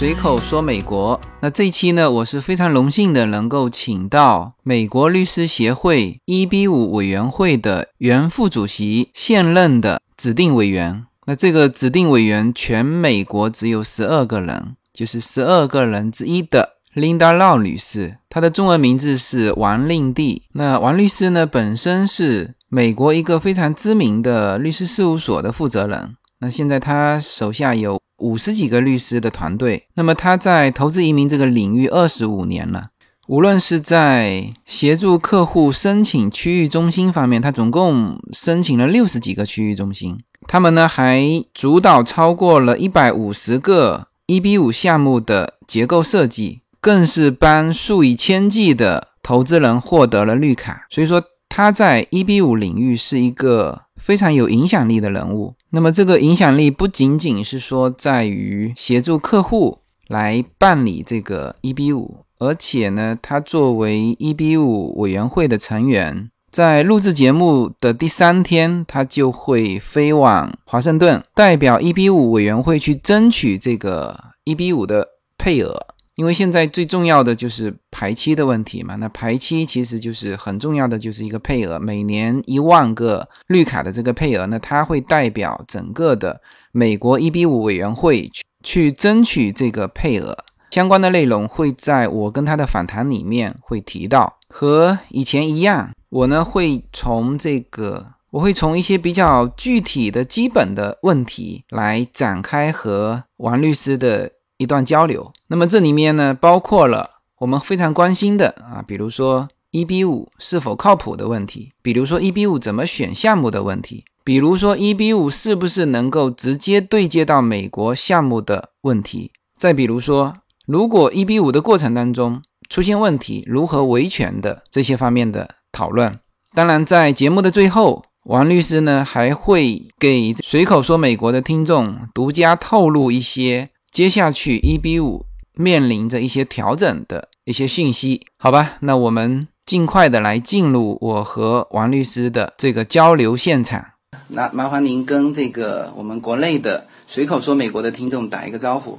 随口说美国。那这一期呢，我是非常荣幸的能够请到美国律师协会 EB 五委员会的原副主席，现任的指定委员。那这个指定委员全美国只有十二个人，就是十二个人之一的 Linda Lau 女士，她的中文名字是王令娣。那王律师呢，本身是美国一个非常知名的律师事务所的负责人。那现在他手下有。五十几个律师的团队，那么他在投资移民这个领域二十五年了。无论是在协助客户申请区域中心方面，他总共申请了六十几个区域中心。他们呢还主导超过了一百五十个 EB 五项目的结构设计，更是帮数以千计的投资人获得了绿卡。所以说他在 EB 五领域是一个。非常有影响力的人物。那么，这个影响力不仅仅是说在于协助客户来办理这个 EB 五，而且呢，他作为 EB 五委员会的成员，在录制节目的第三天，他就会飞往华盛顿，代表 EB 五委员会去争取这个 EB 五的配额。因为现在最重要的就是排期的问题嘛，那排期其实就是很重要的，就是一个配额，每年一万个绿卡的这个配额，那它会代表整个的美国 EB 五委员会去去争取这个配额，相关的内容会在我跟他的访谈里面会提到，和以前一样，我呢会从这个，我会从一些比较具体的基本的问题来展开和王律师的。一段交流，那么这里面呢，包括了我们非常关心的啊，比如说 EB 五是否靠谱的问题，比如说 EB 五怎么选项目的问题，比如说 EB 五是不是能够直接对接到美国项目的问题，再比如说，如果 EB 五的过程当中出现问题，如何维权的这些方面的讨论。当然，在节目的最后，王律师呢还会给随口说美国的听众独家透露一些。接下去，EB 五面临着一些调整的一些信息，好吧？那我们尽快的来进入我和王律师的这个交流现场。那麻烦您跟这个我们国内的随口说美国的听众打一个招呼。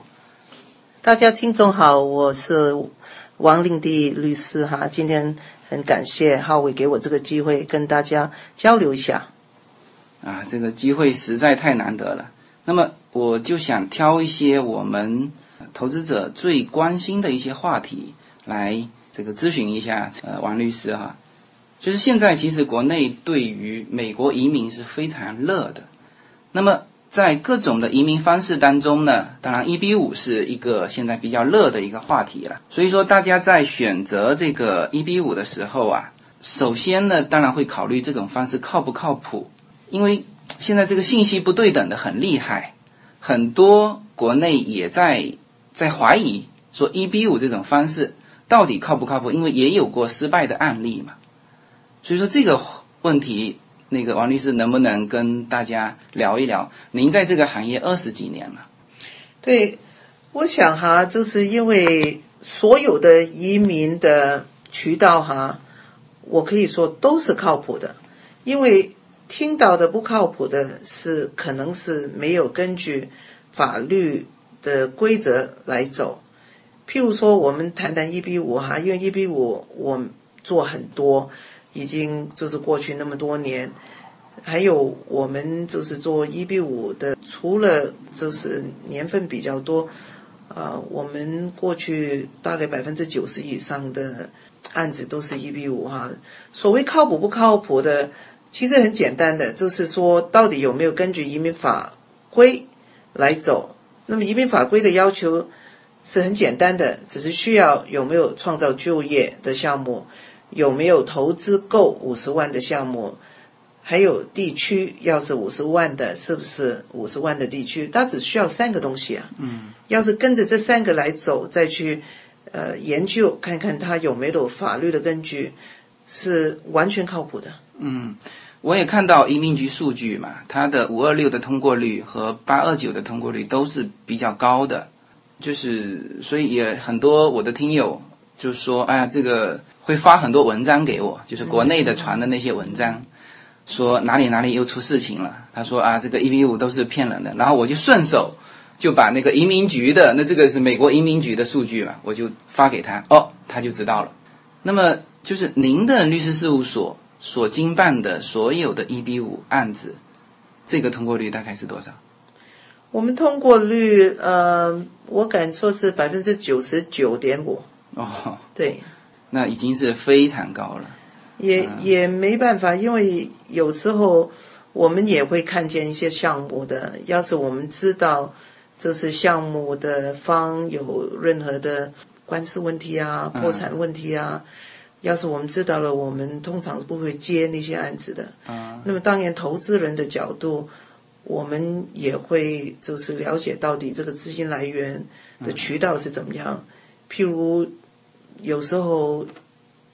大家听众好，我是王令弟律师哈。今天很感谢浩伟给我这个机会跟大家交流一下。啊，这个机会实在太难得了。那么。我就想挑一些我们投资者最关心的一些话题来这个咨询一下呃王律师哈，就是现在其实国内对于美国移民是非常热的，那么在各种的移民方式当中呢，当然 EB 五是一个现在比较热的一个话题了，所以说大家在选择这个 EB 五的时候啊，首先呢当然会考虑这种方式靠不靠谱，因为现在这个信息不对等的很厉害。很多国内也在在怀疑说 EB 五这种方式到底靠不靠谱，因为也有过失败的案例嘛。所以说这个问题，那个王律师能不能跟大家聊一聊？您在这个行业二十几年了。对，我想哈，就是因为所有的移民的渠道哈，我可以说都是靠谱的，因为。听到的不靠谱的是，可能是没有根据法律的规则来走。譬如说，我们谈谈一比五哈，因为一比五我做很多，已经就是过去那么多年，还有我们就是做一比五的，除了就是年份比较多，啊，我们过去大概百分之九十以上的案子都是一比五哈。所谓靠谱不靠谱的。其实很简单的，就是说到底有没有根据移民法规来走？那么移民法规的要求是很简单的，只是需要有没有创造就业的项目，有没有投资够五十万的项目，还有地区要是五十万的，是不是五十万的地区？它只需要三个东西啊。嗯。要是跟着这三个来走，再去呃研究看看它有没有法律的根据，是完全靠谱的。嗯。我也看到移民局数据嘛，它的五二六的通过率和八二九的通过率都是比较高的，就是所以也很多我的听友就说，哎呀，这个会发很多文章给我，就是国内的传的那些文章，说哪里哪里又出事情了。他说啊，这个一比五都是骗人的，然后我就顺手就把那个移民局的，那这个是美国移民局的数据嘛，我就发给他，哦，他就知道了。那么就是您的律师事务所所经办的所有的一比五案子，这个通过率大概是多少？我们通过率，呃，我敢说是百分之九十九点五。哦，对，那已经是非常高了。也也没办法，因为有时候我们也会看见一些项目的，要是我们知道这是项目的方有任何的官司问题啊、破产问题啊，要是我们知道了，我们通常是不会接那些案子的。啊，那么当然，投资人的角度，我们也会就是了解到底这个资金来源的渠道是怎么样。譬如有时候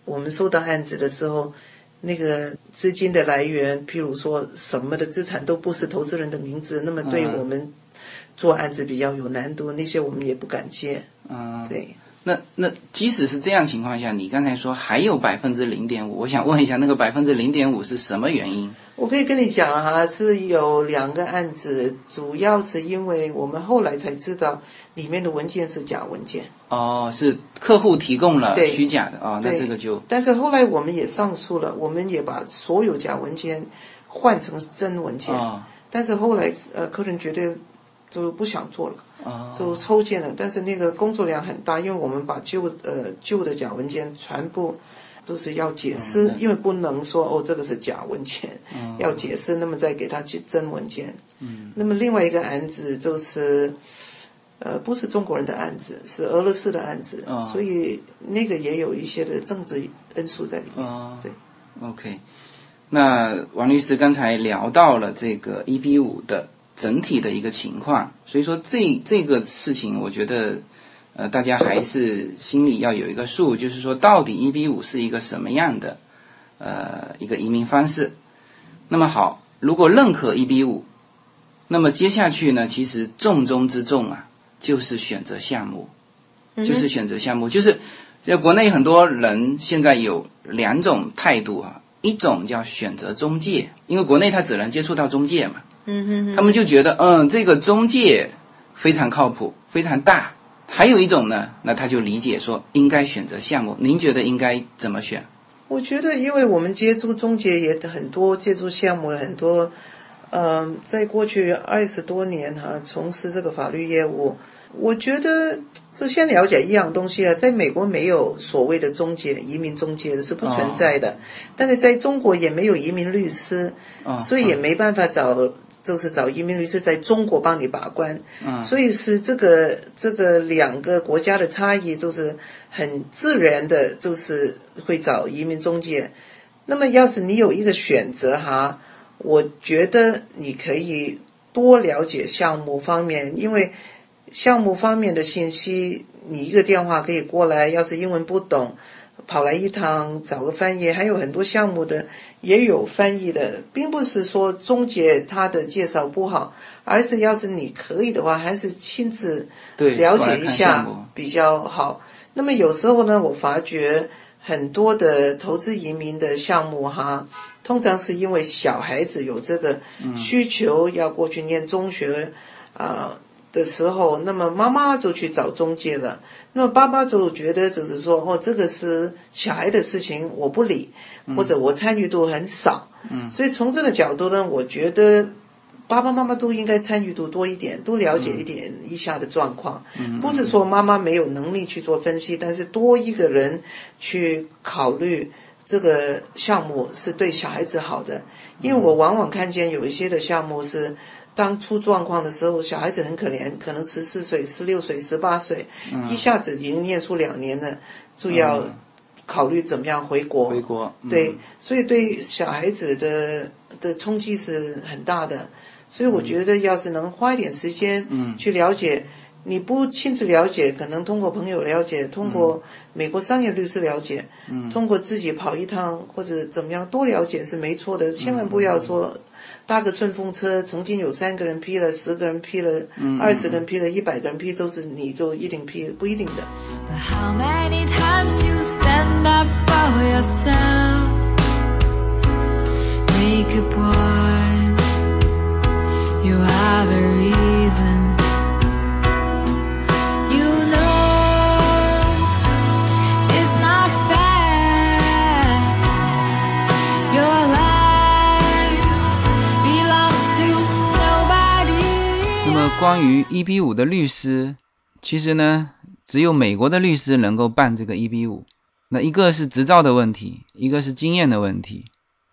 我们收到案子的时候，那个资金的来源，譬如说什么的资产都不是投资人的名字，那么对嗯我们做案子比较有难度，那些我们也不敢接。嗯，对。那那即使是这样情况下，你刚才说还有百分之零点五，我想问一下，那个百分之零点五是什么原因？我可以跟你讲哈，是有两个案子，主要是因为我们后来才知道里面的文件是假文件，哦，是客户提供了虚假的哦，那这个就但是后来我们也上诉了，我们也把所有假文件换成真文件，哦但是后来呃客人觉得就不想做了，哦就抽签了，但是那个工作量很大，因为我们把旧呃旧的假文件全部。都是要解释，因为不能说哦，这个是假文件，要解释，那么再给他真文件。嗯，那么另外一个案子就是，呃，不是中国人的案子，是俄罗斯的案子，哦所以那个也有一些的政治因素在里面。哦对，OK。那王律师刚才聊到了这个一比五的整体的一个情况，所以说这这个事情，我觉得呃大家还是心里要有一个数，就是说到底一比五是一个什么样的呃一个移民方式。那么好，如果认可一比五，那么接下去呢，其实重中之重啊，就是选择项目，就是选择项目，就是在国内很多人现在有两种态度啊，一种叫选择中介，因为国内他只能接触到中介嘛，嗯哼哼，他们就觉得嗯这个中介非常靠谱，非常大。还有一种呢，那他就理解说应该选择项目，您觉得应该怎么选？我觉得，因为我们接触中介也很多，接触项目也很多，嗯、在过去二十多年哈、从事这个法律业务，我觉得就先了解一样东西啊，在美国没有所谓的中介、移民中介是不存在的，但是在中国也没有移民律师，哦所以也没办法找。就是找移民律师在中国帮你把关，嗯所以是这个这个两个国家的差异，就是很自然的，就是会找移民中介。那么，要是你有一个选择哈，我觉得你可以多了解项目方面，因为项目方面的信息，你一个电话可以过来，要是英文不懂，跑来一趟找个翻译，还有很多项目的也有翻译的，并不是说中介他的介绍不好，而是要是你可以的话，还是亲自，了解一下比较好。那么有时候呢，我发觉很多的投资移民的项目哈，通常是因为小孩子有这个需求要过去念中学啊、的时候，那么妈妈就去找中介了。那么爸爸就觉得就是说，哦，这个是小孩的事情，我不理，或者我参与度很少。嗯，所以从这个角度呢，我觉得爸爸妈妈都应该参与度多一点，多了解一点一下的状况。不是说妈妈没有能力去做分析，但是多一个人去考虑这个项目是对小孩子好的。因为我往往看见有一些的项目是。当出状况的时候，小孩子很可怜，可能十四岁、十六岁、十八岁，一下子已经念书两年了，就要考虑怎么样回国。回国，嗯对，所以对小孩子的的冲击是很大的。所以我觉得，要是能花一点时间去了解，你不亲自了解，可能通过朋友了解，通过美国商业律师了解，通过自己跑一趟或者怎么样多了解是没错的。千万不要说搭个顺风车，曾经有三个人批了，十个人批了，二十个人批了，一百个人批，都是你就一定批，不一定的。But how many times you stand up for yourself? Make a point. You have a reason. 关于一比五的律师，其实呢，只有美国的律师能够办这个一比五。那一个是执照的问题，一个是经验的问题。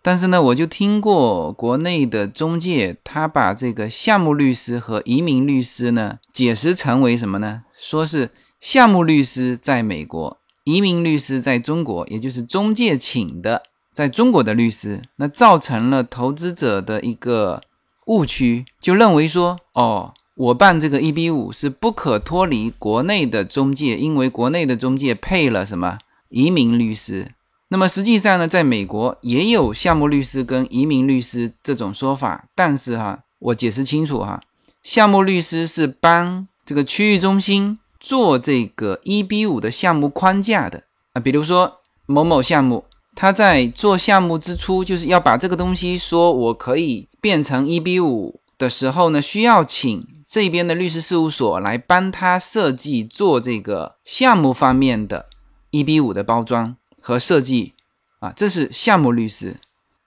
但是呢，我就听过国内的中介，他把这个项目律师和移民律师呢解释成为什么呢？说是项目律师在美国，移民律师在中国，也就是中介请的在中国的律师，那造成了投资者的一个误区，就认为说，哦，我办这个一比五是不可脱离国内的中介，因为国内的中介配了什么移民律师。那么实际上呢，在美国也有项目律师跟移民律师这种说法，但是哈，我解释清楚哈，项目律师是帮这个区域中心做这个一比五的项目框架的啊，比如说某某项目，他在做项目之初，就是要把这个东西说我可以变成一比五的时候呢，需要请这边的律师事务所来帮他设计做这个项目方面的一比五的包装。和设计，啊，这是项目律师。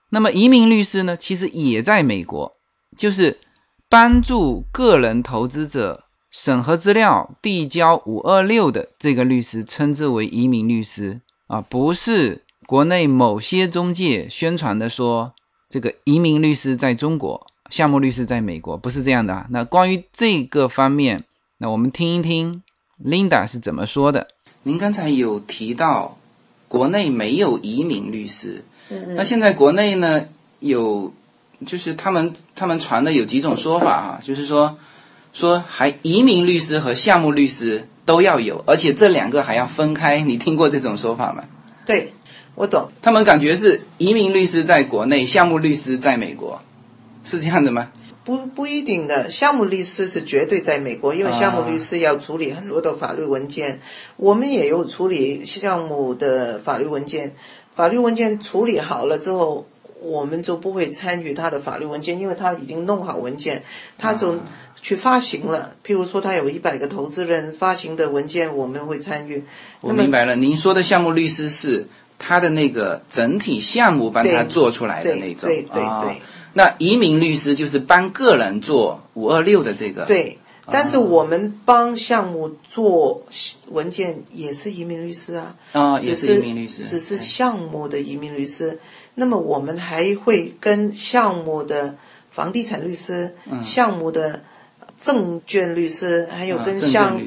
那么移民律师呢，其实也在美国，就是帮助个人投资者审核资料、递交五二六的这个律师，称之为移民律师啊，不是国内某些中介宣传的说这个移民律师在中国，项目律师在美国，不是这样的啊。那关于这个方面，那我们听一听 Linda 是怎么说的。您刚才有提到。国内没有移民律师，那现在国内呢有，就是他们他们传的有几种说法啊，就是说说还移民律师和项目律师都要有，而且这两个还要分开。你听过这种说法吗？对，我懂。他们感觉是移民律师在国内，项目律师在美国，是这样的吗？不不一定的，项目律师是绝对在美国，因为项目律师要处理很多的法律文件，我们也有处理项目的法律文件。法律文件处理好了之后，我们就不会参与他的法律文件，因为他已经弄好文件，他就去发行了。譬如说，他有一百个投资人发行的文件，我们会参与。我明白了，您说的项目律师是他的那个整体项目帮他做出来的那种，对对对。那移民律师就是帮个人做五二六的这个，对。但是我们帮项目做文件也是移民律师啊，啊，也是移民律师，只是项目的移民律师。那么我们还会跟项目的房地产律师、项目的证券律师，还有跟项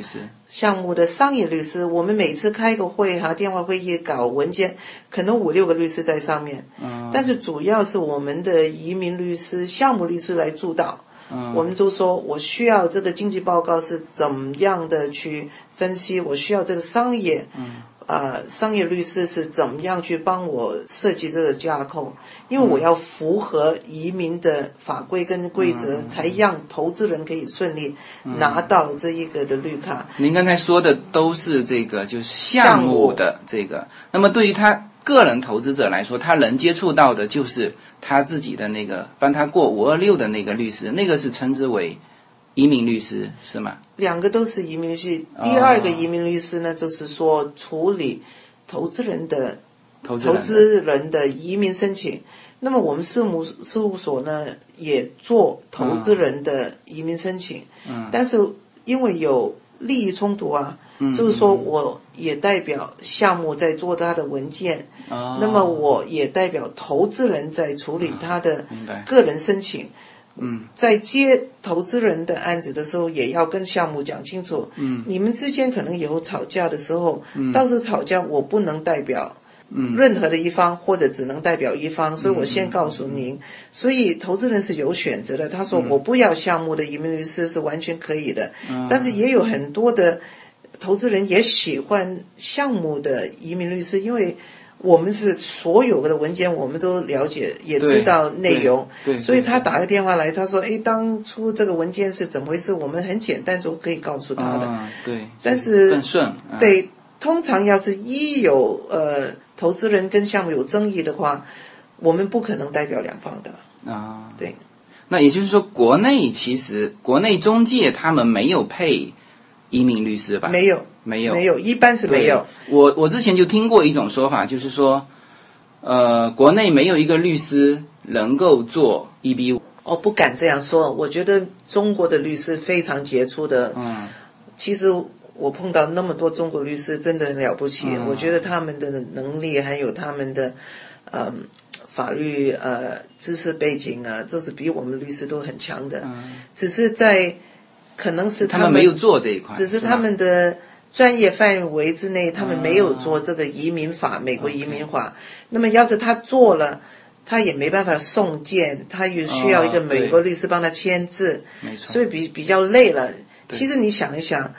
项目的商业律师，我们每次开个会哈，电话会议搞文件，可能五六个律师在上面。嗯。但是主要是我们的移民律师、项目律师来主导。嗯。我们就说我需要这个经济报告是怎么样的去分析，我需要这个商业。嗯。呃，商业律师是怎么样去帮我设计这个架构？因为我要符合移民的法规跟规则，才让投资人可以顺利拿到这一个的绿卡。您刚才说的都是这个，就是项目的这个。那么对于他个人投资者来说，他能接触到的就是他自己的那个帮他过五二六的那个律师，那个是称之为移民律师，是吗？两个都是移民律师。第二个移民律师呢，就是说处理投资人的投资人的移民申请。那么我们事务事务所呢，也做投资人的移民申请。嗯。但是因为有利益冲突啊，就是说我也代表项目在做他的文件。那么我也代表投资人在处理他的个人申请。嗯，在接投资人的案子的时候，也要跟项目讲清楚。嗯，你们之间可能以后吵架的时候，嗯，到时吵架我不能代表，嗯，任何的一方，或者只能代表一方，所以我先告诉您。所以投资人是有选择的。他说我不要项目的移民律师是完全可以的，嗯但是也有很多的投资人也喜欢项目的移民律师，因为。我们是所有的文件，我们都了解，也知道内容，所以他打个电话来，他说：“哎，当初这个文件是怎么回事？”我们很简单就可以告诉他的。对，但是更顺。对，通常要是一有呃投资人跟项目有争议的话，我们不可能代表两方的。啊，对。那也就是说，国内其实国内中介他们没有配移民律师吧？没有。没有，没有，一般是没有。我我之前就听过一种说法，就是说，呃，国内没有一个律师能够做一比五，哦，不敢这样说。我觉得中国的律师非常杰出的。嗯，其实我碰到那么多中国律师，真的很了不起。嗯我觉得他们的能力还有他们的，嗯、法律呃知识背景啊，就是比我们律师都很强的。嗯只是在可能是他们没有做这一块，只是他们的专业范围之内，他们没有做这个移民法，美国移民法。那么要是他做了，他也没办法送件，他也需要一个哦美国律师帮他签字，没错，所以比比较累了。其实你想一想，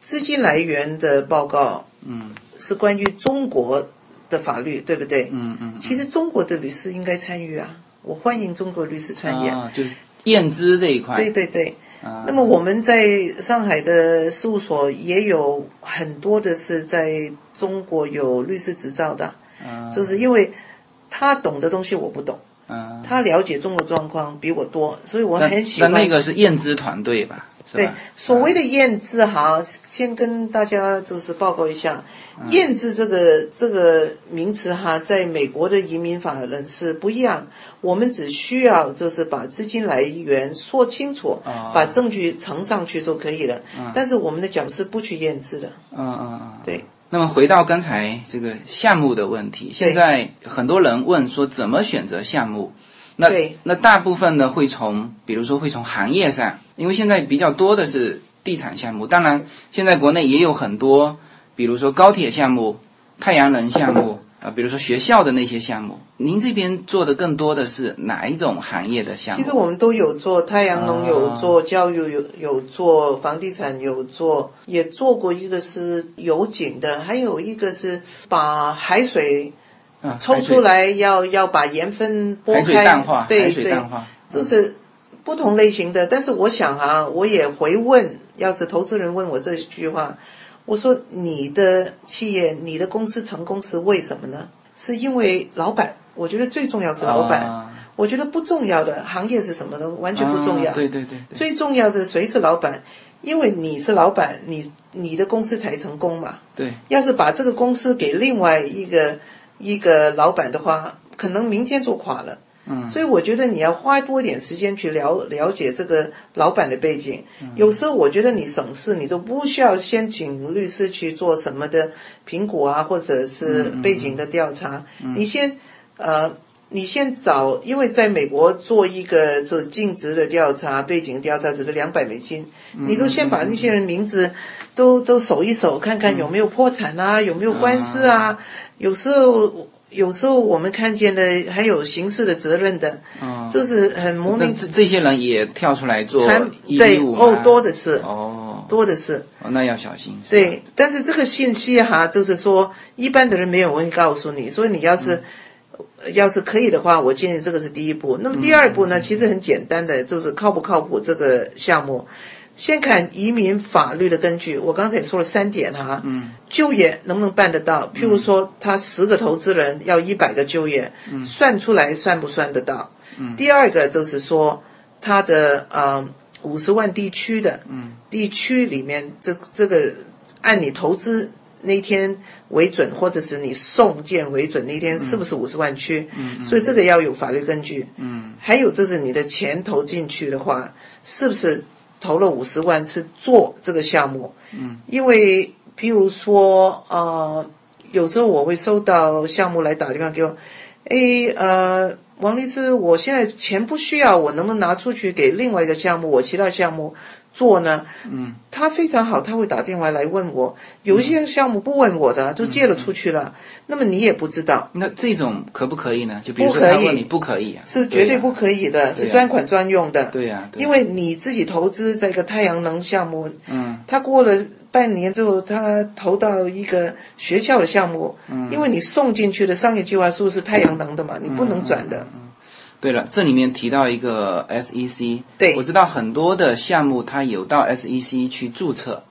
资金来源的报告，嗯，是关于中国的法律，对不对？嗯嗯，其实中国的律师应该参与啊，我欢迎中国律师参演。啊，就是验资这一块，对对对。啊那么我们在上海的事务所也有很多的是在中国有律师执照的，啊就是因为他懂的东西我不懂，啊，他了解中国状况比我多，所以我很喜欢。那那个是验资团队吧？是对，所谓的验资哈，先跟大家就是报告一下，嗯验资这个这个名词哈，在美国的移民法人是不一样。我们只需要就是把资金来源说清楚，哦把证据呈上去就可以了。但是我们的讲师不去验资的，嗯嗯嗯。对。那么回到刚才这个项目的问题，现在很多人问说怎么选择项目，那对那大部分呢会从，比如说会从行业上，因为现在比较多的是地产项目，当然现在国内也有很多，比如说高铁项目、太阳能项目 啊、比如说学校的那些项目，您这边做的更多的是哪一种行业的项目？其实我们都有做，太阳能有啊做，教育有有做，房地产有做，也做过一个是油井的，还有一个是把海水啊抽出来要要把盐分剥海水开，淡化，对对，水淡化，就是不同类型的。但是我想啊，我也回问，要是投资人问我这句话，我说你的企业、你的公司成功是为什么呢？是因为老板，我觉得最重要是老板。啊我觉得不重要的行业是什么呢？完全不重要。啊对对对对，最重要是谁是老板，因为你是老板，你你的公司才成功嘛。对，要是把这个公司给另外一个一个老板的话，可能明天就垮了。嗯，所以我觉得你要花多一点时间去了了解这个老板的背景。嗯有时候我觉得你省事，你就不需要先请律师去做什么的评估啊，或者是背景的调查。你先呃，你先找，因为在美国做一个就尽职的调查、背景调查只是两百美金，你就先把那些人名字都都搜一搜，看看有没有破产啊，有没有官司啊。有时候有时候我们看见的还有刑事的责任的，嗯，就是很莫名那这这些人也跳出来做传对哦多的是哦，多的是。哦那要小心。对，但是这个信息哈，就是说一般的人没有人会告诉你，所以你要是、呃要是可以的话，我建议这个是第一步。那么第二步呢，其实很简单的，就是靠不靠谱这个项目。先看移民法律的根据，我刚才也说了三点哈，嗯，就业能不能办得到？譬如说，他十个投资人要一百个就业，嗯，算出来算不算得到？嗯，第二个就是说，他的呃五十万地区的，嗯，地区里面这这个按你投资那天为准，或者是你送件为准，那天是不是五十万区？嗯，所以这个要有法律根据。嗯，还有就是你的钱投进去的话，是不是投了五十万是做这个项目？嗯，因为譬如说呃，有时候我会收到项目来打电话给我，诶呃。王律师，我现在钱不需要，我能不能拿出去给另外一个项目？我其他项目做呢？嗯，他非常好，他会打电话来问我。有一些项目不问我的，就借了出去了。那么你也不知道，那这种可不可以呢？就比如说不可以他问你不可以啊，是绝对不可以的，是专款专用的。对呀，因为你自己投资这个太阳能项目，嗯，他过了半年之后，他投到一个学校的项目，嗯，因为你送进去的商业计划书是太阳能的嘛，你不能转的。对了，这里面提到一个 SEC，对我知道很多的项目它有到 SEC 去注册，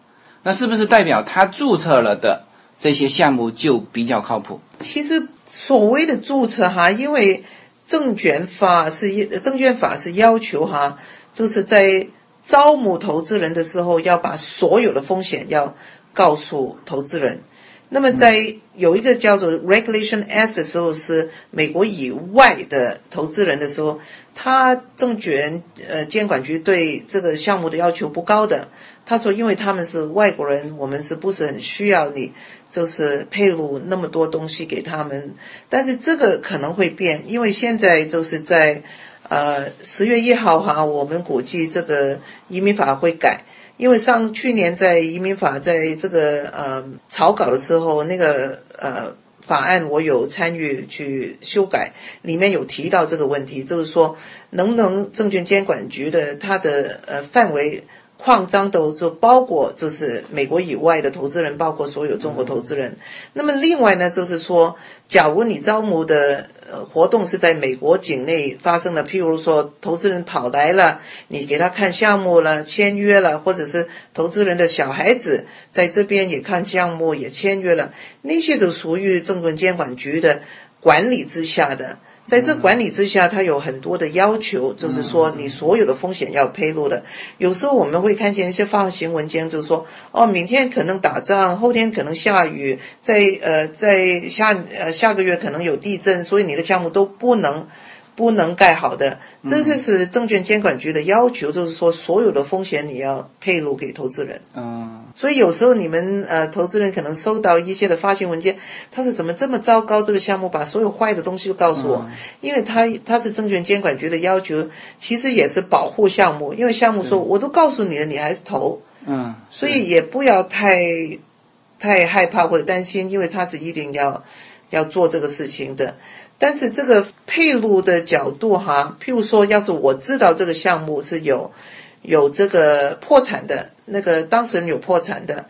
那是不是代表它注册了的这些项目就比较靠谱？其实所谓的注册哈，因为证券法是证券法是要求哈，就是在招募投资人的时候要把所有的风险要告诉投资人。那么在有一个叫做 Regulation S 的时候，是美国以外的投资人的时候，他证券呃监管局对这个项目的要求不高的。他说，因为他们是外国人，我们是不是很需要你就是配入那么多东西给他们？但是这个可能会变，因为现在就是在呃十月一号哈，我们估计这个移民法会改。因为上去年在移民法在这个呃草稿的时候，那个呃法案我有参与去修改，里面有提到这个问题，就是说能不能证券监管局的它的呃范围扩张都就包括就是美国以外的投资人，包括所有中国投资人。那么另外呢，就是说，假如你招募的。呃，活动是在美国境内发生的，譬如说投资人跑来了，你给他看项目了，签约了，或者是投资人的小孩子在这边也看项目也签约了，那些就属于证券监管局的管理之下的。在这管理之下，它有很多的要求，就是说你所有的风险要披露的。有时候我们会看见一些发行文件，就是说，哦，明天可能打仗，后天可能下雨，在呃在下呃下个月可能有地震，所以你的项目都不能。不能盖好的，这就是证券监管局的要求，就是说所有的风险你要配露给投资人。嗯，所以有时候你们呃投资人可能收到一些的发行文件，他说怎么这么糟糕？这个项目把所有坏的东西都告诉我，因为他他是证券监管局的要求，其实也是保护项目，因为项目说我都告诉你了，你还是投。嗯，所以也不要太太害怕或者担心，因为他是一定要要做这个事情的。但是这个配录的角度哈，譬如说，要是我知道这个项目是有有这个破产的，那个当事人有破产的，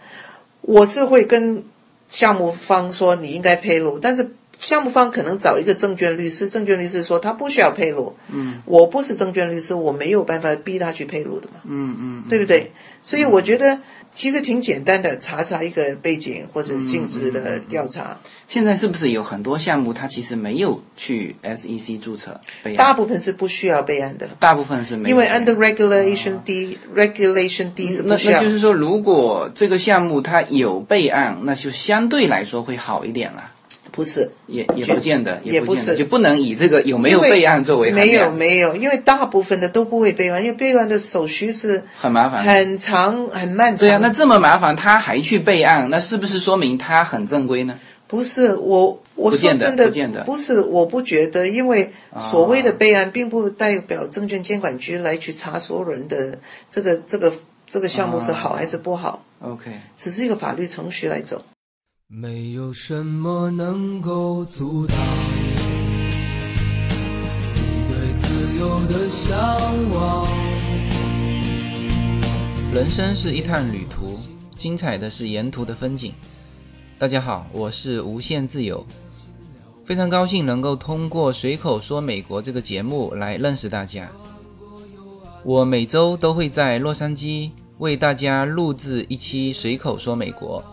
我是会跟项目方说你应该配录，但是项目方可能找一个证券律师，证券律师说他不需要配录，嗯，我不是证券律师，我没有办法逼他去配录的嘛，嗯嗯，对不对？所以我觉得其实挺简单的，查查一个背景或者性质的调查。现在是不是有很多项目它其实没有去 SEC 注册备案？大部分是不需要备案的，大部分是没有，因为 under regulation D regulation D 是那不需要。那就是说，如果这个项目它有备案，那就相对来说会好一点了。不是，也也不见得，也不是就不能以这个有没有备案作为衡没有没有，因为大部分的都不会备案，因为备案的手续是很麻烦。很长很漫长。对啊，那这么麻烦，他还去备案，那是不是说明他很正规呢？不是我我说真的不见得不是，我不觉得，因为所谓的备案，并不代表证券监管局来去查所有人的这个这个这个项目是好还是不好，OK，只是一个法律程序来走。没有什么能够阻挡你对自由的向往。人生是一趟旅途，精彩的是沿途的风景。大家好，我是无限自由，非常高兴能够通过随口说美国这个节目来认识大家。我每周都会在洛杉矶为大家录制一期随口说美国。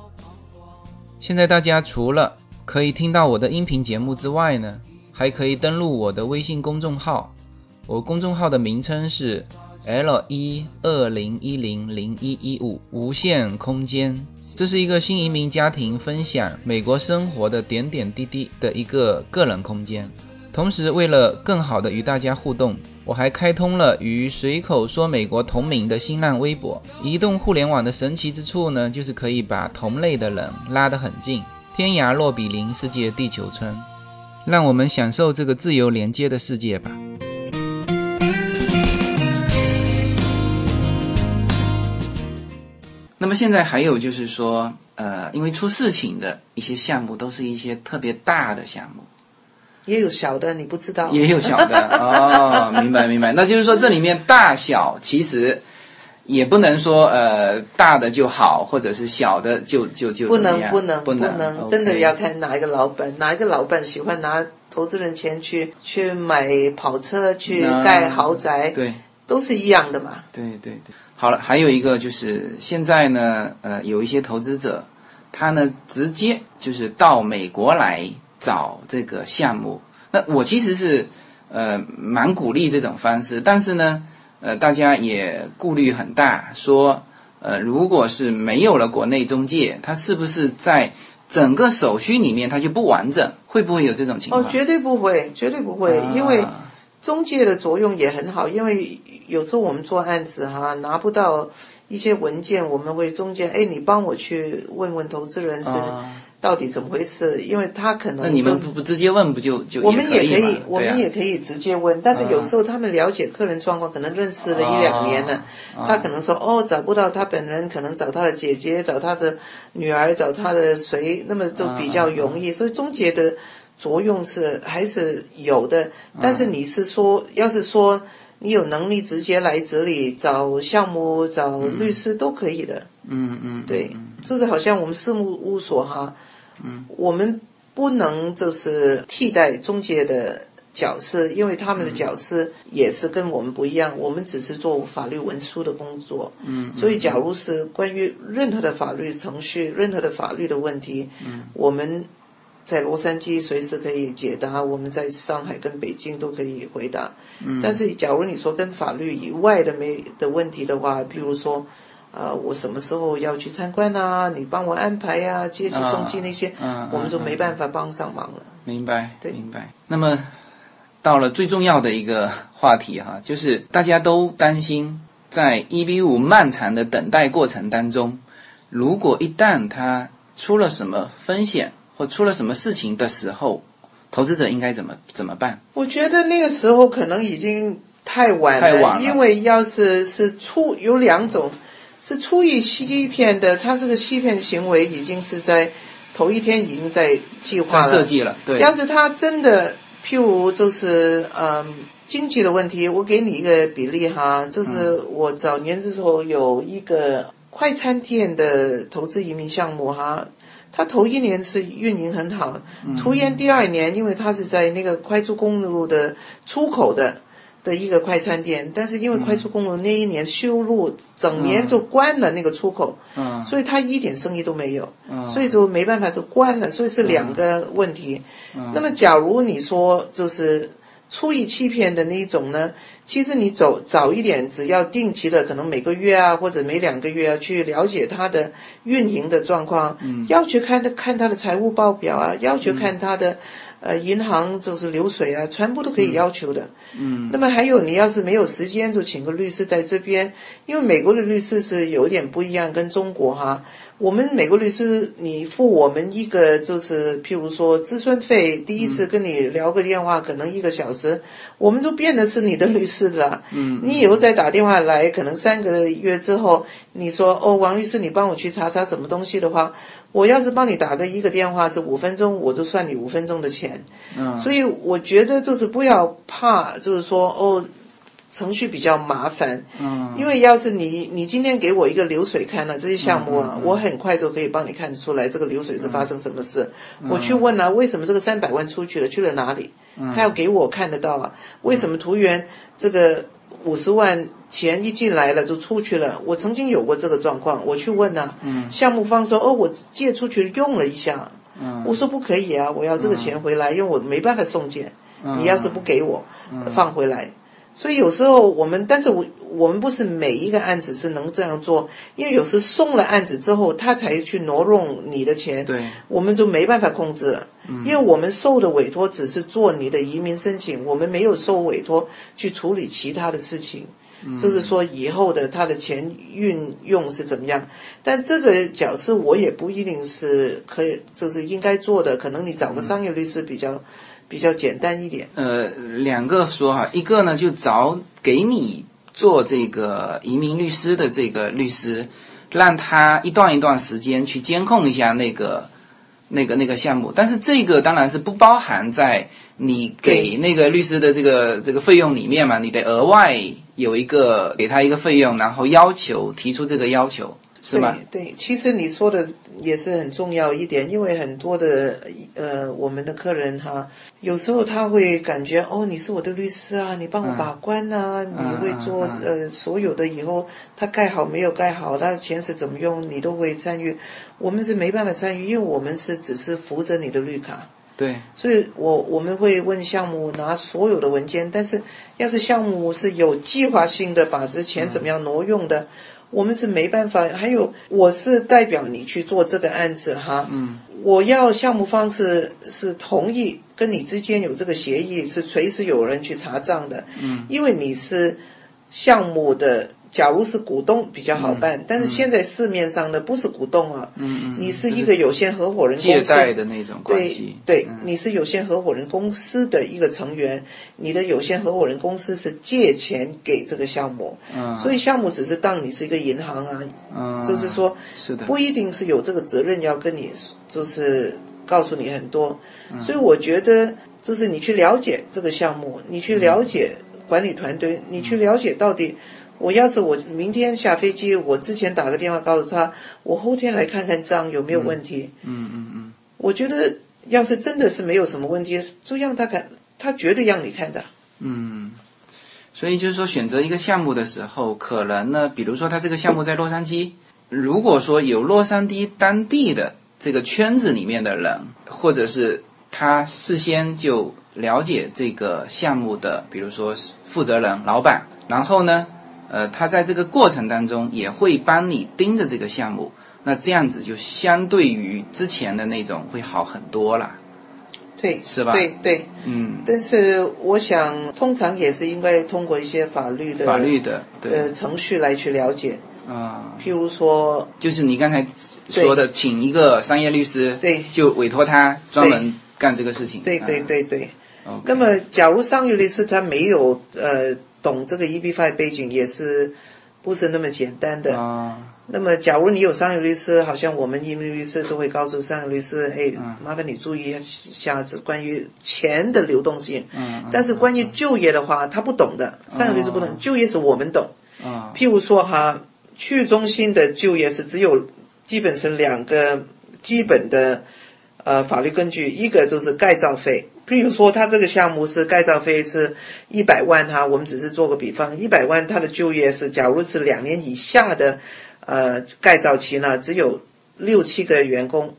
现在大家除了可以听到我的音频节目之外呢，还可以登录我的微信公众号。我公众号的名称是 L 一二零一零零一一五无限空间。这是一个新移民家庭分享美国生活的点点滴滴的一个个人空间。同时，为了更好的与大家互动，我还开通了与随口说美国同名的新浪微博。移动互联网的神奇之处呢，就是可以把同类的人拉得很近，天涯若比邻，世界地球村。让我们享受这个自由连接的世界吧。那么现在还有就是说，呃，因为出事情的一些项目都是一些特别大的项目，也有小的，你不知道。也有小的哦，明白明白。那就是说这里面大小其实也不能说呃大的就好，或者是小的就就就不能不能不能，能，真的要看哪一个老板，哪一个老板喜欢拿投资人钱去去买跑车，去盖豪宅，对。都是一样的嘛。对对对，好了，还有一个就是现在呢，呃，有一些投资者，他呢直接就是到美国来找这个项目。那我其实是呃蛮鼓励这种方式，但是呢，呃，大家也顾虑很大，说呃，如果是没有了国内中介，他是不是在整个手续里面它就不完整，会不会有这种情况？哦，绝对不会，绝对不会，因为啊中介的作用也很好，因为有时候我们做案子哈，拿不到一些文件，我们会中间，哎，你帮我去问问投资人是啊到底怎么回事，因为他可能那你们不不直接问不就就我们也也可以，我们也可以直接问，但是有时候他们了解客人状况，可能认识了一两年了，啊他可能说哦找不到他本人，可能找他的姐姐，找他的女儿，找他的谁，那么就比较容啊易。所以中介的作用是还是有的，但是你是说，要是说你有能力直接来这里找项目、找律师都可以的。嗯嗯，对，就是好像我们事务务所哈，嗯，我们不能就是替代中介的角色，因为他们的角色也是跟我们不一样，我们只是做法律文书的工作，嗯，所以假如是关于任何的法律程序、任何的法律的问题，嗯，我们。在洛杉矶随时可以解答，我们在上海跟北京都可以回答。嗯，但是假如你说跟法律以外的没的问题的话，譬如说，呃，我什么时候要去参观啊？你帮我安排呀、接机送机那些，我们就没办法帮上忙了。明白，对明白。那么到了最重要的一个话题哈，就是大家都担心，在一比五漫长的等待过程当中，如果一旦它出了什么风险或出了什么事情的时候，投资者应该怎么怎么办？我觉得那个时候可能已经太晚了，太晚了因为要是是出有两种，是出于欺骗的，他这个欺骗行为已经是在头一天已经在计划设计了，对，要是他真的，譬如就是嗯经济的问题，我给你一个比例哈，就是我早年的时候有一个快餐店的投资移民项目哈。他头一年是运营很好，突然第二年，因为他是在那个快速公路的出口的的一个快餐店，但是因为快速公路那一年修路，整年就关了那个出口，嗯。所以他一点生意都没有，所以就没办法就关了，所以是两个问题。那么，假如你说就是出于欺骗的那一种呢，其实你走早一点，只要定期的，可能每个月啊或者每两个月啊去了解它的运营的状况，要去看的看它的财务报表啊，要去看它的。呃，银行就是流水啊，全部都可以要求的。嗯，那么还有，你要是没有时间，就请个律师在这边，因为美国的律师是有点不一样，跟中国哈。我们美国律师，你付我们一个就是，譬如说咨询费，第一次跟你聊个电话，可能一个小时，我们就变得是你的律师了。嗯，你以后再打电话来，可能三个月之后，你说哦，王律师，你帮我去查查什么东西的话，我要是帮你打个一个电话是五分钟，我就算你五分钟的钱。嗯，所以我觉得就是不要怕，就是说哦。程序比较麻烦，嗯，因为要是你你今天给我一个流水看了、这些项目啊，我很快就可以帮你看出来这个流水是发生什么事。我去问啊，为什么这个三百万出去了，去了哪里？他要给我看得到啊，为什么图源这个五十万钱一进来了就出去了？我曾经有过这个状况，我去问啊，项目方说哦，我借出去用了一下，我说不可以啊，我要这个钱回来，因为我没办法送件，你要是不给我放回来。所以有时候我们，但是我我们不是每一个案子是能这样做，因为有时送了案子之后，他才去挪用你的钱，对，我们就没办法控制了。因为我们受的委托只是做你的移民申请，我们没有受委托去处理其他的事情。就是说以后的他的钱运用是怎么样，但这个角色我也不一定是可以，就是应该做的，可能你找个商业律师比较比较简单一点。呃，两个说哈，一个呢就找给你做这个移民律师的这个律师，让他一段一段时间去监控一下那个那个那个项目，但是这个当然是不包含在你给那个律师的这个这个费用里面嘛，你得额外有一个给他一个费用，然后要求提出这个要求是吗？对对，其实你说的也是很重要一点，因为很多的呃我们的客人哈，有时候他会感觉哦，你是我的律师啊，你帮我把关啊，你会做呃所有的以后他盖好没有盖好，他的钱是怎么用，你都会参与。我们是没办法参与，因为我们是只是扶着你的绿卡。对，所以我我们会问项目拿所有的文件，但是要是项目是有计划性的把这钱怎么样挪用的，我们是没办法。还有我是代表你去做这个案子哈，嗯，我要项目方是是同意跟你之间有这个协议，是随时有人去查账的。嗯，因为你是项目的，假如是股东比较好办，但是现在市面上的不是股东啊，你是一个有限合伙人借公司贷的那种关对系。对，你是有限合伙人公司的一个成员，你的有限合伙人公司是借钱给这个项目，嗯所以项目只是当你是一个银行啊，嗯，就是说是的，不一定是有这个责任要跟你，就是告诉你很多，嗯所以我觉得就是你去了解这个项目，你去了解管理团队，你去了解到底。我要是我明天下飞机，我之前打个电话告诉他，我后天来看看账有没有问题。嗯嗯嗯，我觉得要是真的是没有什么问题，就让他看，他绝对让你看的。嗯，所以就是说，选择一个项目的时候，可能呢，比如说他这个项目在洛杉矶，如果说有洛杉矶当地的这个圈子里面的人，或者是他事先就了解这个项目的，比如说负责人、老板，然后呢，呃，他在这个过程当中也会帮你盯着这个项目，那这样子就相对于之前的那种会好很多了，对，是吧对对，嗯，但是我想，通常也是应该通过一些法律的法律的对的程序来去了解。啊。譬如说，就是你刚才说的，请一个商业律师，对就委托他专门干这个事情。对对啊对对。那么，假如商业律师他没有呃懂这个 EB5 背景，也是不是那么简单的。啊，那么，假如你有商业律师，好像我们移民律师就会告诉商业律师，哎，嗯麻烦你注意一下，这关于钱的流动性。嗯但是关于就业的话，他不懂的，商业律师不懂，就业是我们懂。啊譬如说哈，去中心的就业是只有基本是两个基本的呃法律根据，一个就是盖造费。譬如说，他这个项目是盖造费是一百万哈，我们只是做个比方，一百万他的就业是，假如是两年以下的呃盖造期呢，只有六七个员工。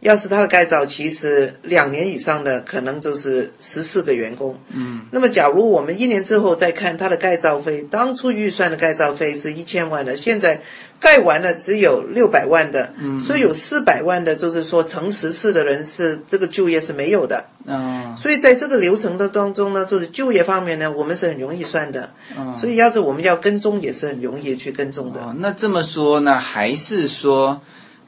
要是他的盖造期是两年以上的，可能就是十四个员工。嗯，那么假如我们一年之后再看他的盖造费，当初预算的盖造费是一千万的，现在盖完了只有六百万的，嗯，所以有四百万的，就是说乘十四的人是这个就业是没有的。嗯所以在这个流程的当中呢，就是就业方面呢，我们是很容易算的。所以要是我们要跟踪，也是很容易去跟踪的。哦，那这么说呢，还是说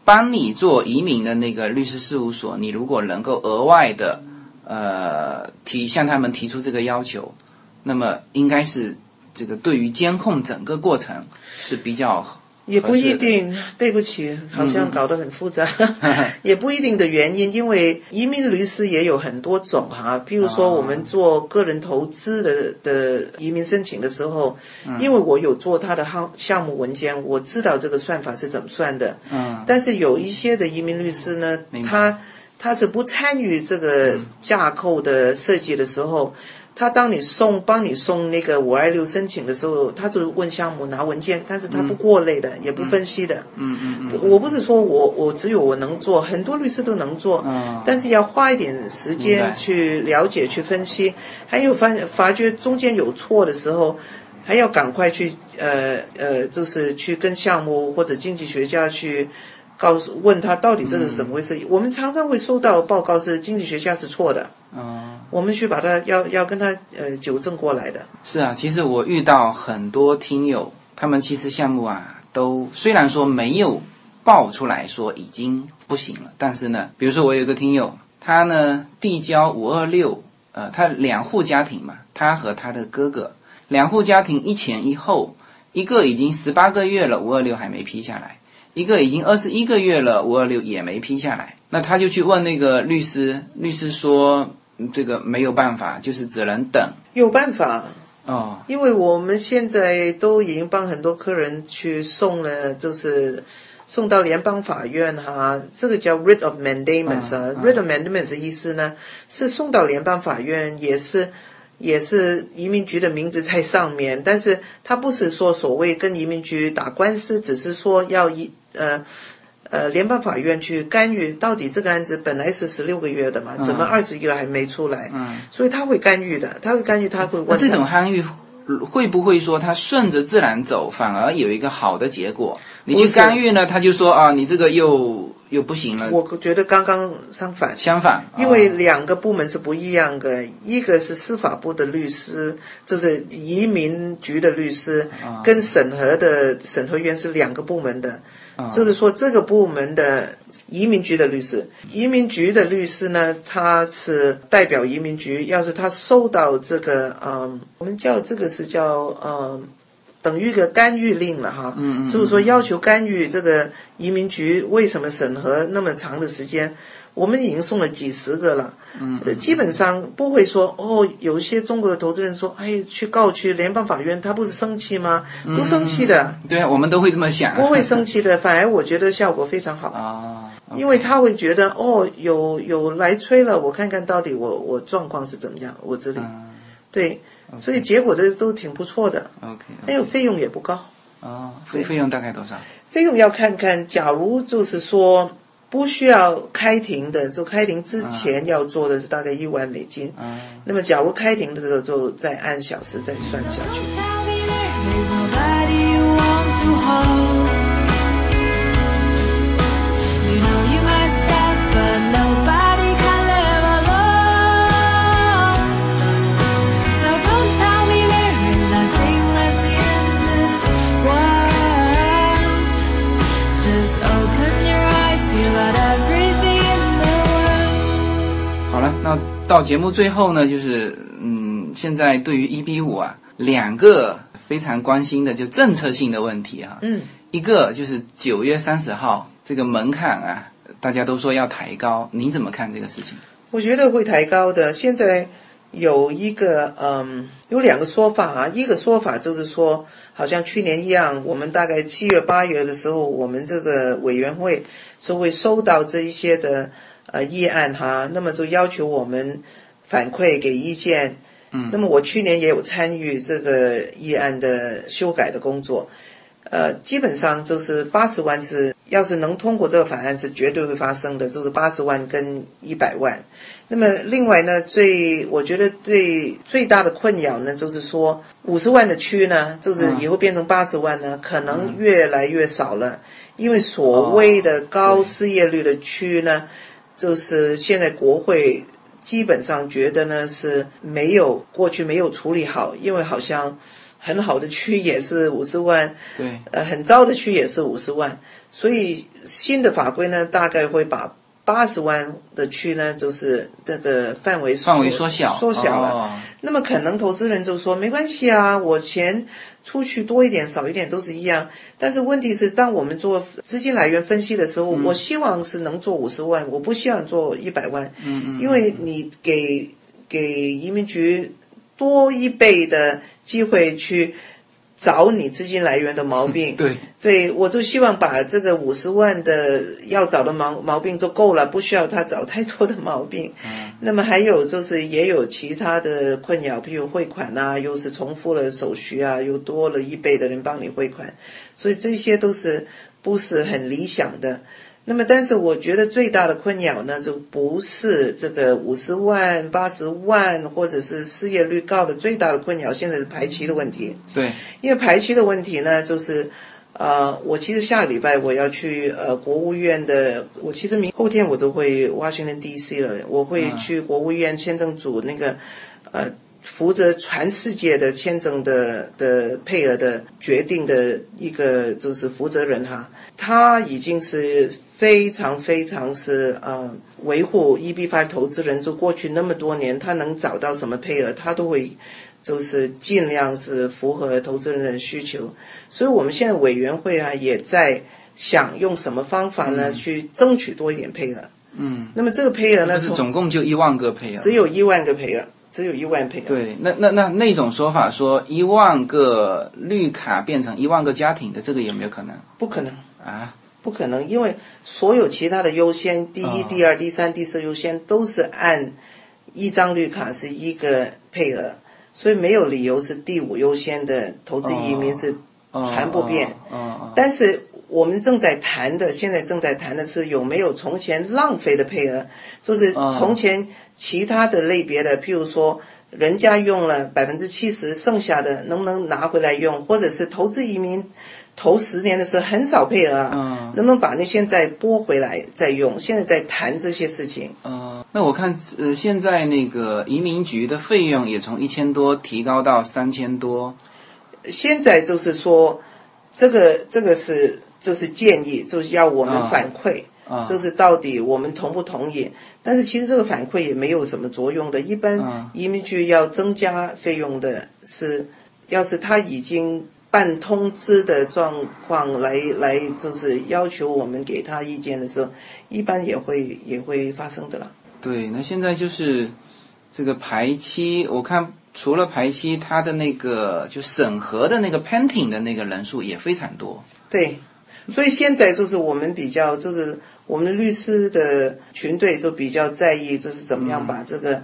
帮你做移民的那个律师事务所，你如果能够额外的呃提向他们提出这个要求，那么应该是这个对于监控整个过程是比较也不一定，对不起，好像搞得很复杂，也不一定的原因，因为移民律师也有很多种哈。比如说，我们做个人投资的的移民申请的时候，因为我有做他的项项目文件，我知道这个算法是怎么算的。嗯但是有一些的移民律师呢，他他是不参与这个架构的设计的时候。他当你送帮你送那个五二六申请的时候，他就问项目拿文件，但是他不过类的，也不分析的。嗯嗯嗯我不是说我我只有我能做，很多律师都能做，嗯但是要花一点时间去了解、去分析，还有发发觉中间有错的时候，还要赶快去呃呃，就是去跟项目或者经济学家去告诉问他到底这个是怎么回事。我们常常会收到报告是经济学家是错的，嗯。我们去把他要要跟他呃纠正过来的。是啊，其实我遇到很多听友，他们其实项目啊，都虽然说没有爆出来说已经不行了，但是呢，比如说我有一个听友，他呢递交五二六，呃，他两户家庭嘛，他和他的哥哥两户家庭一前一后，一个已经十八个月了，五二六还没批下来，一个已经二十一个月了，五二六也没批下来，那他就去问那个律师，律师说嗯这个没有办法，就是只能等。有办法，哦。因为我们现在都已经帮很多客人去送了，就是送到联邦法院哈、这个叫 writ of mandamus 啊、writ of mandamus 的意思呢是送到联邦法院，也是也是移民局的名字在上面，但是他不是说所谓跟移民局打官司，只是说要一呃。呃，联邦法院去干预，到底这个案子本来是十六个月的嘛，怎么二十个月还没出来？嗯，所以他会干预的，他会干预，他会问那这种干预会不会说他顺着自然走，反而有一个好的结果？你去干预呢，他就说啊，你这个又又不行了。我觉得刚刚相反，相反，因为哦两个部门是不一样的，一个是司法部的律师，就是移民局的律师，啊跟审核的审核员是两个部门的。啊就是说，这个部门的移民局的律师，移民局的律师呢，他是代表移民局。要是他受到这个，嗯，我们叫这个是叫，嗯，等于一个干预令了哈。嗯嗯。就是说，要求干预这个移民局为什么审核那么长的时间？我们已经送了几十个了，嗯，基本上不会说哦，有一些中国的投资人说，哎，去告去联邦法院，他不是生气吗？不生气的，对啊，我们都会这么想，不会生气的，反而我觉得效果非常好，啊。因为他会觉得哦，有有来催了，我看看到底我我状况是怎么样，我这里，对，所以结果的都挺不错的，OK，还有费用也不高，哦，费费用大概多少？费用要看看，假如就是说不需要开庭的，就开庭之前要做的是大概一万美金，那么假如开庭的时候就再按小时再算下去。那到节目最后呢，就是嗯，现在对于一比五啊，两个非常关心的就政策性的问题哈、嗯，一个就是九月三十号这个门槛啊，大家都说要抬高，您怎么看这个事情？我觉得会抬高的。现在有一个嗯，有两个说法啊。一个说法就是说，好像去年一样，我们大概七月八月的时候，我们这个委员会就会收到这一些的呃议案哈，那么就要求我们反馈给意见。嗯，那么我去年也有参与这个议案的修改的工作。呃，基本上就是八十万是，要是能通过这个法案是绝对会发生的，就是八十万跟一百万。那么另外呢，最我觉得最最大的困扰呢，就是说五十万的区呢，就是以后变成八十万呢，可能越来越少了，因为所谓的高失业率的区呢，就是现在国会基本上觉得呢是没有过去没有处理好，因为好像很好的区也是五十万，对，呃，很糟的区也是五十万，所以新的法规呢，大概会把八十万的区呢，就是这个范围范围缩小，缩小了。哦那么可能投资人就说没关系啊，我钱出去多一点少一点都是一样。但是问题是，当我们做资金来源分析的时候，我希望是能做五十万，我不希望做一百万，嗯嗯，因为你给给移民局多一倍的机会去找你资金来源的毛病，对，对，我就希望把这个五十万的要找的毛毛病就够了，不需要他找太多的毛病。那么还有就是也有其他的困扰，譬如汇款啊，又是重复了手续啊，又多了一倍的人帮你汇款，所以这些都是不是很理想的。那么，但是我觉得最大的困扰呢，就不是这个五十万、八十万，或者是失业率高的最大的困扰，现在是排期的问题。对，因为排期的问题呢，就是呃，我其实下个礼拜我要去呃国务院的，我其实明后天我就会 Washington D.C. 了，我会去国务院签证组那个呃负责全世界的签证的的配额的决定的一个就是负责人哈，他已经是非常非常是呃维护 EB5 投资人，就过去那么多年，他能找到什么配额，他都会。就是尽量是符合投资人的需求，所以我们现在委员会啊也在想用什么方法呢、去争取多一点配额。嗯，那么这个配额呢，是总共就一万个配额，只有一万个配额，只有一万配额。对，那那那那种说法说一万个绿卡变成一万个家庭的，这个有没有可能不可能，啊？不可能，因为所有其他的优先，第一、哦第二、第三、第四优先都是按一张绿卡是一个配额，所以没有理由是第五优先的投资移民是哦全不变。但是我们正在谈的，现在正在谈的是有没有从前浪费的配额，就是哦从前其他的类别的，譬如说人家用了百分之七十，剩下的能不能拿回来用，或者是投资移民头十年的时候很少配额啊，嗯能不能把那现在拨回来再用？现在在谈这些事情。嗯，那我看呃，现在那个移民局的费用也从一千多提高到三千多。现在就是说，这个这个是就是建议，就是要我们啊反馈，啊就是到底我们同不同意？但是其实这个反馈也没有什么作用的。一般嗯移民局要增加费用的是，要是他已经办通知的状况来来，就是要求我们给他意见的时候，一般也会也会发生的啦。对，那现在就是这个排期，我看除了排期，他的那个就审核的那个 painting 的那个人数也非常多。对，所以现在就是我们比较，就是我们律师的群队就比较在意，就是怎么样把这个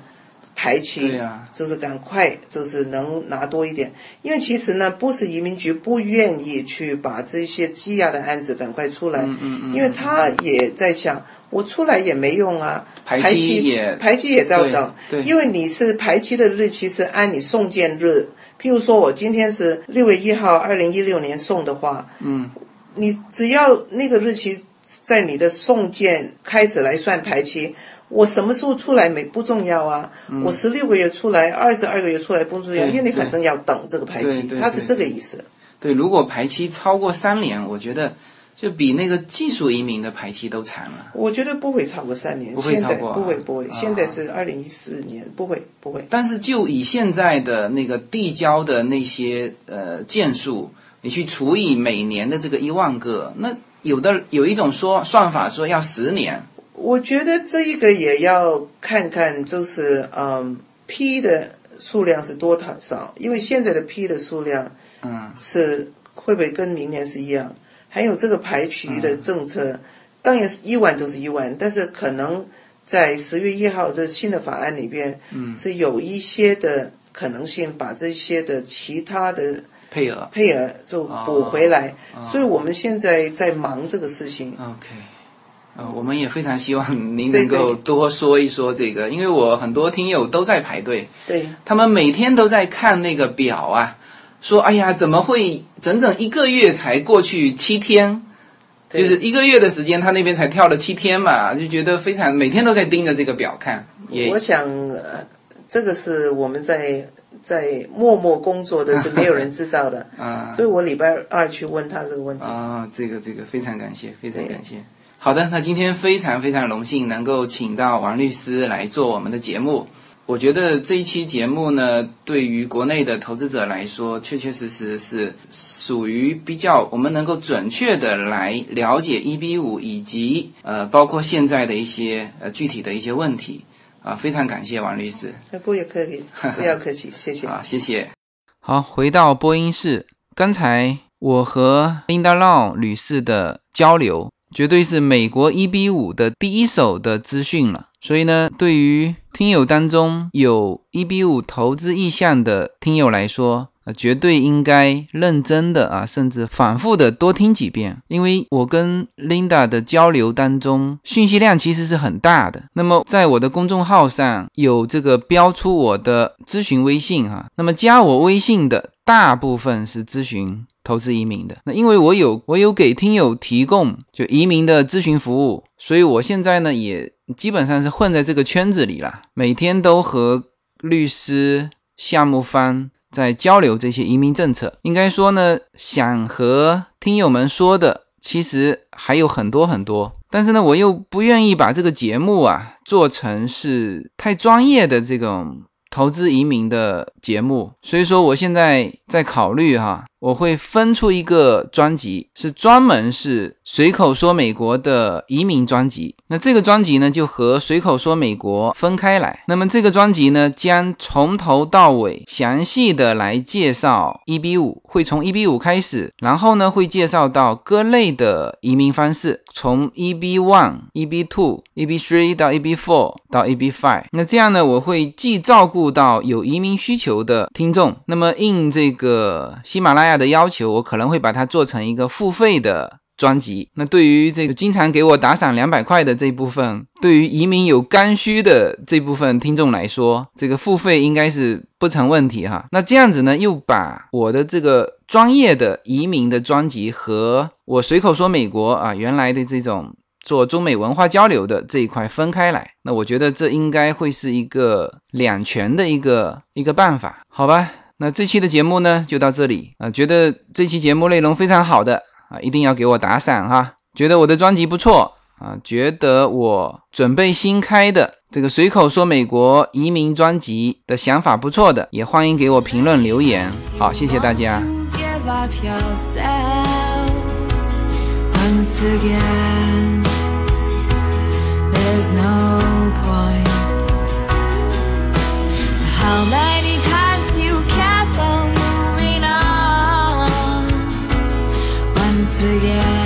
排期，对呀就是赶快，就是能拿多一点。因为其实呢，不是移民局不愿意去把这些积压的案子赶快出来，嗯因为他也在想，我出来也没用啊，排排期也排期也照等，因为你是排期的日期是按你送件日，譬如说我今天是六月一号，二零一六年送的话，嗯，你只要那个日期在你的送件开始来算排期。我什么时候出来没不重要啊，我十六个月出来，二十二个月出来不重要，因为你反正要等这个排期它是这个意思。对，如果排期超过三年，我觉得就比那个技术移民的排期都长了。我觉得不会超过三年，不会现在超过啊不会不会，啊现在是二零一四年，不会不会。但是就以现在的那个递交的那些呃件数，你去除以每年的这个一万个，那有的有一种说算法说要十年，我觉得这一个也要看看，就是嗯批的数量是多少，因为现在的批的数量嗯是会不会跟明年是一样？还有这个排期的政策，嗯当然是一万就是一万，但是可能在十月一号这新的法案里边，嗯是有一些的可能性把这些的其他的配额。配额就补回来，哦所以我们现在在忙这个事情。OK，呃，我们也非常希望您能够多说一说这个，因为我很多听友都在排队，对，他们每天都在看那个表啊，说哎呀，怎么会整整一个月才过去七天？就是一个月的时间，他那边才跳了七天嘛，就觉得非常每天都在盯着这个表看，也我想，呃，这个是我们在在默默工作的，是没有人知道的。啊所以我礼拜二去问他这个问题。啊，这个这个非常感谢，非常感谢。好的，那今天非常非常荣幸能够请到王律师来做我们的节目。我觉得这一期节目呢，对于国内的投资者来说，确确实实是属于比较我们能够准确的来了解 EB 五以及呃，包括现在的一些呃具体的一些问题啊、非常感谢王律师。哎不也可以，不要客气，谢谢。啊，谢谢。好，回到播音室，刚才我和 Linda Long 女士的交流，绝对是美国一比五的第一手的资讯了。所以呢，对于听友当中有一比五投资意向的听友来说，啊，绝对应该认真的啊，甚至反复的多听几遍，因为我跟 Linda 的交流当中，讯息量其实是很大的。那么在我的公众号上有这个标出我的咨询微信哈，那么加我微信的大部分是咨询投资移民的。那因为我有我有给听友提供就移民的咨询服务，所以我现在呢也基本上是混在这个圈子里了，每天都和律师、项目方在交流这些移民政策。应该说呢，想和听友们说的其实还有很多很多，但是呢，我又不愿意把这个节目啊做成是太专业的这种投资移民的节目，所以说我现在在考虑哈，我会分出一个专辑，是专门是随口说美国的移民专辑。那这个专辑呢，就和随口说美国分开来。那么这个专辑呢，将从头到尾详细的来介绍 EB 五，会从 EB 五开始，然后呢会介绍到各类的移民方式，从 EB one、EB two、EB three 到 EB four 到 EB five。那这样呢，我会既照顾到有移民需求的听众，那么应这个喜马拉雅的要求，我可能会把它做成一个付费的专辑。那对于这个经常给我打赏两百块的这部分，对于移民有刚需的这部分听众来说，这个付费应该是不成问题哈。那这样子呢，又把我的这个专业的移民的专辑和我随口说美国啊原来的这种。做中美文化交流的这一块分开来，那我觉得这应该会是一个两全的一个一个办法，好吧？那这期的节目呢就到这里啊，觉得这期节目内容非常好的啊，一定要给我打赏哈。觉得我的专辑不错啊，觉得我准备新开的这个随口说美国移民专辑的想法不错的，也欢迎给我评论留言。好，谢谢大家。Once again. There's no point. How many times 字典。